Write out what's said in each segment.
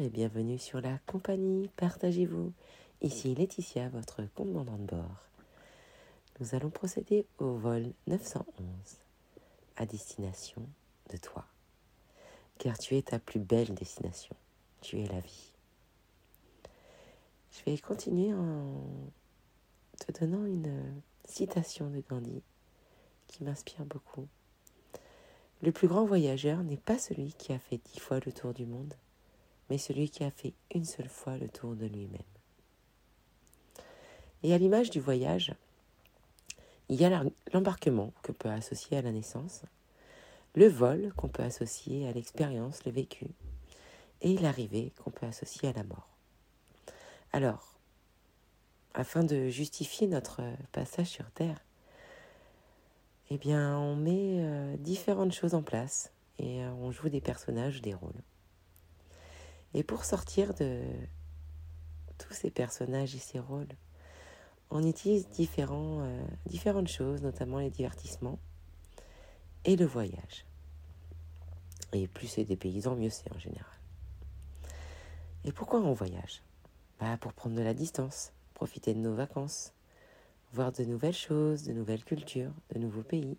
Et bienvenue sur la compagnie Partagez-vous. Ici Laetitia, votre commandant de bord. Nous allons procéder au vol 911 à destination de toi. Car tu es ta plus belle destination. Tu es la vie. Je vais continuer en te donnant une citation de Gandhi qui m'inspire beaucoup. Le plus grand voyageur n'est pas celui qui a fait dix fois le tour du monde, mais celui qui a fait une seule fois le tour de lui-même. Et à l'image du voyage, il y a l'embarquement que peut associer à la naissance, le vol qu'on peut associer à l'expérience, le vécu, et l'arrivée qu'on peut associer à la mort. Alors, afin de justifier notre passage sur Terre, eh bien, on met euh, différentes choses en place et euh, on joue des personnages, des rôles. Et pour sortir de tous ces personnages et ces rôles, on utilise euh, différentes choses, notamment les divertissements et le voyage. Et plus c'est des paysans, mieux c'est en général. Et pourquoi on voyage? Bah, Pour prendre de la distance, profiter de nos vacances, voir de nouvelles choses, de nouvelles cultures, de nouveaux pays,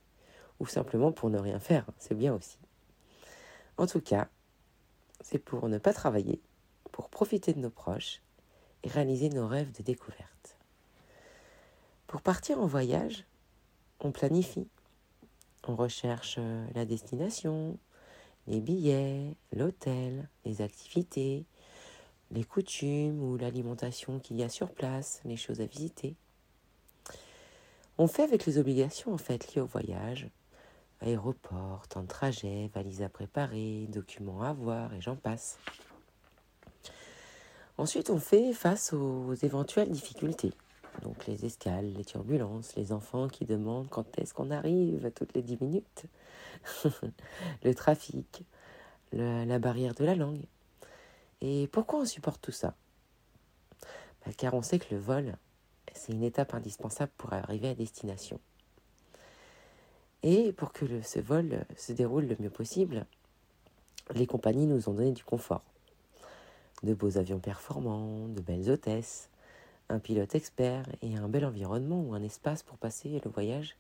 ou simplement pour ne rien faire, c'est bien aussi. En tout cas, c'est pour ne pas travailler, pour profiter de nos proches et réaliser nos rêves de découverte. Pour partir en voyage, on planifie. On recherche euh, la destination, les billets, l'hôtel, les activités, les coutumes ou l'alimentation qu'il y a sur place, les choses à visiter. On fait avec les obligations en fait liées au voyage, aéroport, temps de trajet, valises à préparer, documents à voir et j'en passe. Ensuite, on fait face aux éventuelles difficultés. Donc les escales, les turbulences, les enfants qui demandent quand est-ce qu'on arrive toutes les dix minutes, le trafic, la barrière de la langue. Et pourquoi on supporte tout ça? Bah, Car on sait que le vol, c'est une étape indispensable pour arriver à destination. Et pour que ce vol se déroule le mieux possible, les compagnies nous ont donné du confort. De beaux avions performants, de belles hôtesses, un pilote expert et un bel environnement ou un espace pour passer le voyage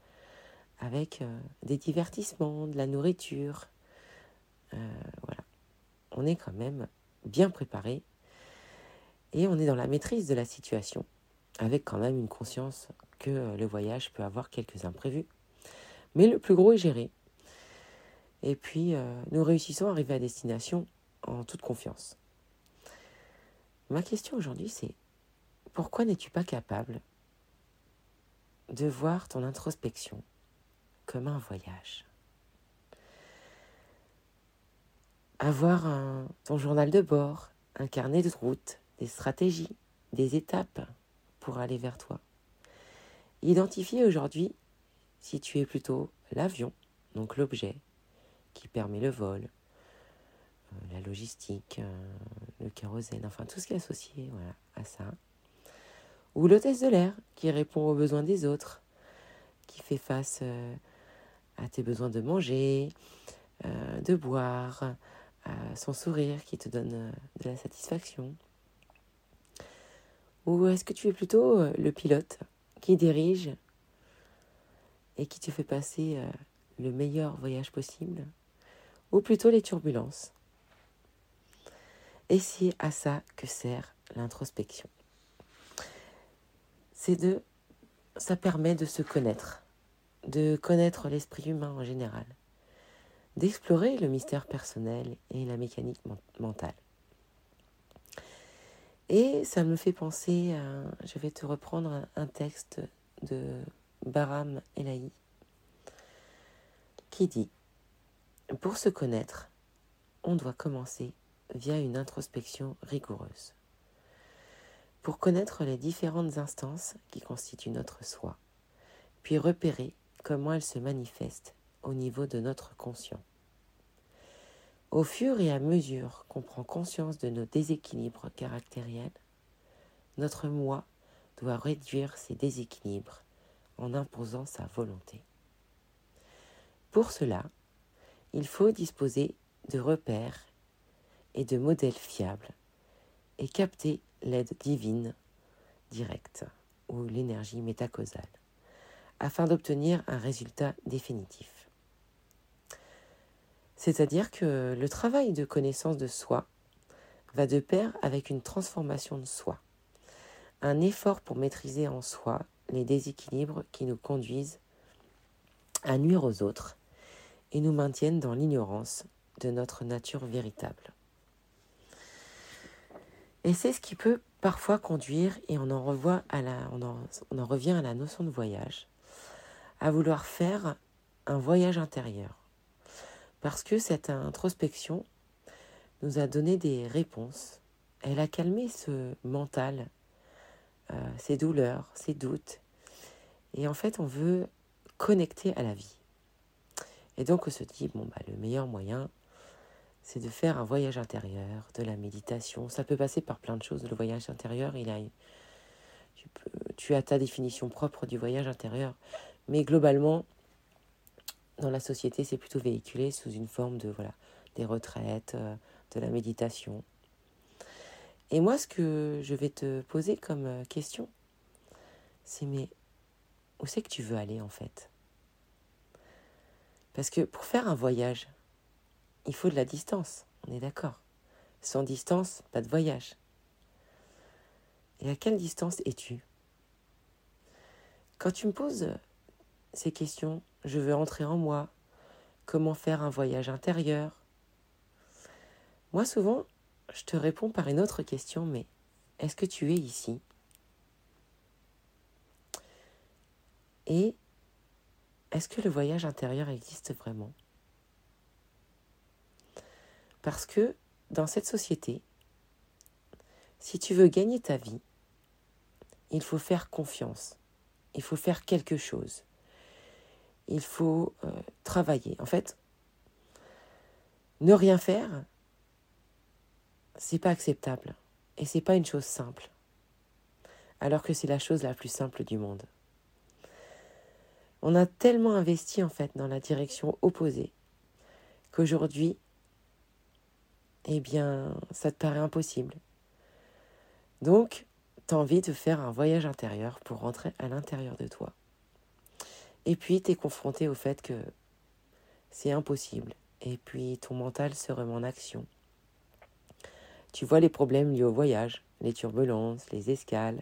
avec euh, des divertissements, de la nourriture. Euh, voilà. On est quand même bien préparé et on est dans la maîtrise de la situation avec quand même une conscience que euh, le voyage peut avoir quelques imprévus mais le plus gros est géré. Et puis, euh, nous réussissons à arriver à destination en toute confiance. Ma question aujourd'hui, c'est pourquoi n'es-tu pas capable de voir ton introspection comme un voyage? Avoir ton journal de bord, un carnet de route, des stratégies, des étapes pour aller vers toi. Identifier aujourd'hui si tu es plutôt l'avion, donc l'objet qui permet le vol, euh, la logistique, euh, le kérosène, enfin tout ce qui est associé à ça. Ou l'hôtesse de l'air qui répond aux besoins des autres, qui fait face euh, à tes besoins de manger, de boire, à son sourire qui te donne de la satisfaction. Ou est-ce que tu es plutôt le pilote qui dirige et qui te fait passer euh, le meilleur voyage possible, ou plutôt les turbulences. Et c'est à ça que sert l'introspection. C'est de ça permet de se connaître, de connaître l'esprit humain en général, d'explorer le mystère personnel et la mécanique mentale. Et ça me fait penser à, je vais te reprendre un texte de Baram Elahi qui dit Pour se connaître, on doit commencer via une introspection rigoureuse. Pour connaître les différentes instances qui constituent notre soi, puis repérer comment elles se manifestent au niveau de notre conscient. Au fur et à mesure qu'on prend conscience de nos déséquilibres caractériels, notre moi doit réduire ces déséquilibres en imposant sa volonté. Pour cela, il faut disposer de repères et de modèles fiables et capter l'aide divine directe ou l'énergie métacausale afin d'obtenir un résultat définitif. C'est-à-dire que le travail de connaissance de soi va de pair avec une transformation de soi, un effort pour maîtriser en soi les déséquilibres qui nous conduisent à nuire aux autres et nous maintiennent dans l'ignorance de notre nature véritable. Et c'est ce qui peut parfois conduire, et on en, revient à la notion de voyage, à vouloir faire un voyage intérieur. Parce que cette introspection nous a donné des réponses. Elle a calmé ce mental ses euh, douleurs, ses doutes. Et en fait, on veut connecter à la vie. Et donc, on se dit, bon, bah, le meilleur moyen, c'est de faire un voyage intérieur, de la méditation. Ça peut passer par plein de choses. Le voyage intérieur, il a, tu, as ta définition propre du voyage intérieur. Mais globalement, dans la société, c'est plutôt véhiculé sous une forme de, voilà, des retraites, euh, de la méditation. Et moi, ce que je vais te poser comme euh, question, c'est mais où c'est que tu veux aller en fait? Parce que pour faire un voyage, il faut de la distance, on est d'accord? Sans distance, pas de voyage. Et à quelle distance es-tu? Quand tu me poses ces questions, je veux entrer en moi, comment faire un voyage intérieur? Moi, souvent, je te réponds par une autre question, mais est-ce que tu es ici? Et est-ce que le voyage intérieur existe vraiment? Parce que dans cette société, si tu veux gagner ta vie, il faut faire confiance, il faut faire quelque chose, il faut euh, travailler. En fait, ne rien faire, c'est pas acceptable et c'est pas une chose simple. Alors que c'est la chose la plus simple du monde. On a tellement investi en fait dans la direction opposée qu'aujourd'hui, eh bien, ça te paraît impossible. Donc, tu as envie de faire un voyage intérieur pour rentrer à l'intérieur de toi. Et puis, tu es confronté au fait que c'est impossible. Et puis, ton mental se remet en action. Tu vois les problèmes liés au voyage, les turbulences, les escales,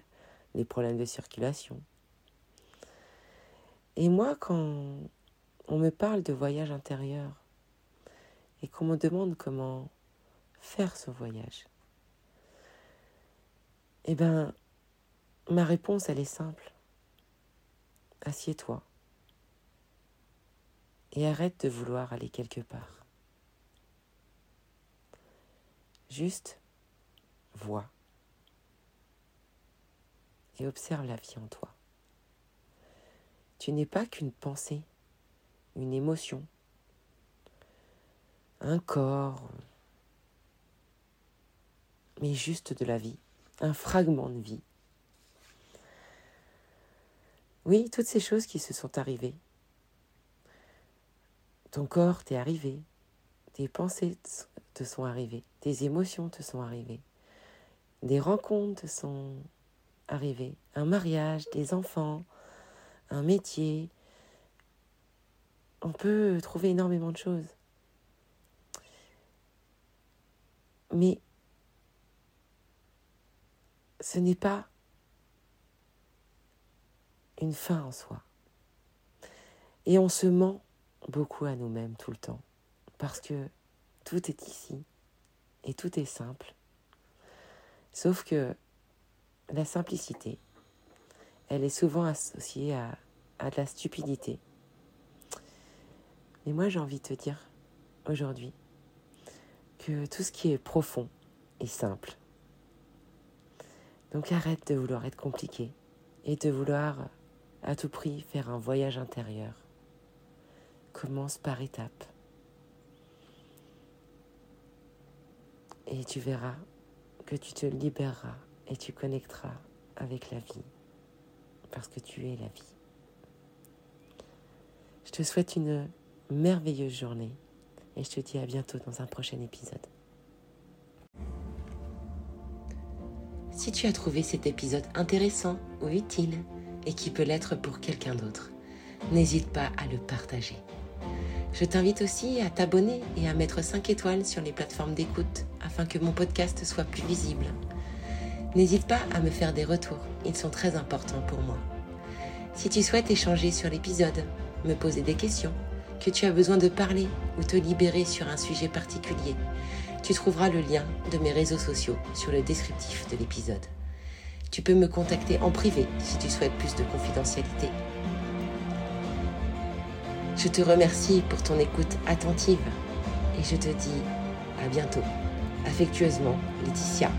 les problèmes de circulation. Et moi, quand on me parle de voyage intérieur et qu'on me demande comment faire ce voyage, eh bien, ma réponse, elle est simple. Assieds-toi et arrête de vouloir aller quelque part. Juste vois et observe la vie en toi. Tu n'es pas qu'une pensée, une émotion, un corps, mais juste de la vie, un fragment de vie. Oui, toutes ces choses qui se sont arrivées. Ton corps t'est arrivé, tes pensées te sont arrivées, tes émotions te sont arrivées, des rencontres te sont arrivées, un mariage, des enfants, un métier, on peut trouver énormément de choses. Mais ce n'est pas une fin en soi. Et on se ment beaucoup à nous-mêmes tout le temps, parce que tout est ici et tout est simple. Sauf que la simplicité, elle est souvent associée à, de la stupidité. Mais moi j'ai envie de te dire aujourd'hui que tout ce qui est profond est simple. Donc arrête de vouloir être compliqué et de vouloir à tout prix faire un voyage intérieur. Commence par étapes. Et tu verras que tu te libéreras et tu connecteras avec la vie. Parce que tu es la vie. Je te souhaite une merveilleuse journée et je te dis à bientôt dans un prochain épisode. Si tu as trouvé cet épisode intéressant ou utile et qui peut l'être pour quelqu'un d'autre, n'hésite pas à le partager. Je t'invite aussi à t'abonner et à mettre 5 étoiles sur les plateformes d'écoute afin que mon podcast soit plus visible. N'hésite pas à me faire des retours, ils sont très importants pour moi. Si tu souhaites échanger sur l'épisode, me poser des questions, que tu as besoin de parler ou te libérer sur un sujet particulier, tu trouveras le lien de mes réseaux sociaux sur le descriptif de l'épisode. Tu peux me contacter en privé si tu souhaites plus de confidentialité. Je te remercie pour ton écoute attentive et je te dis à bientôt. Affectueusement, Laetitia.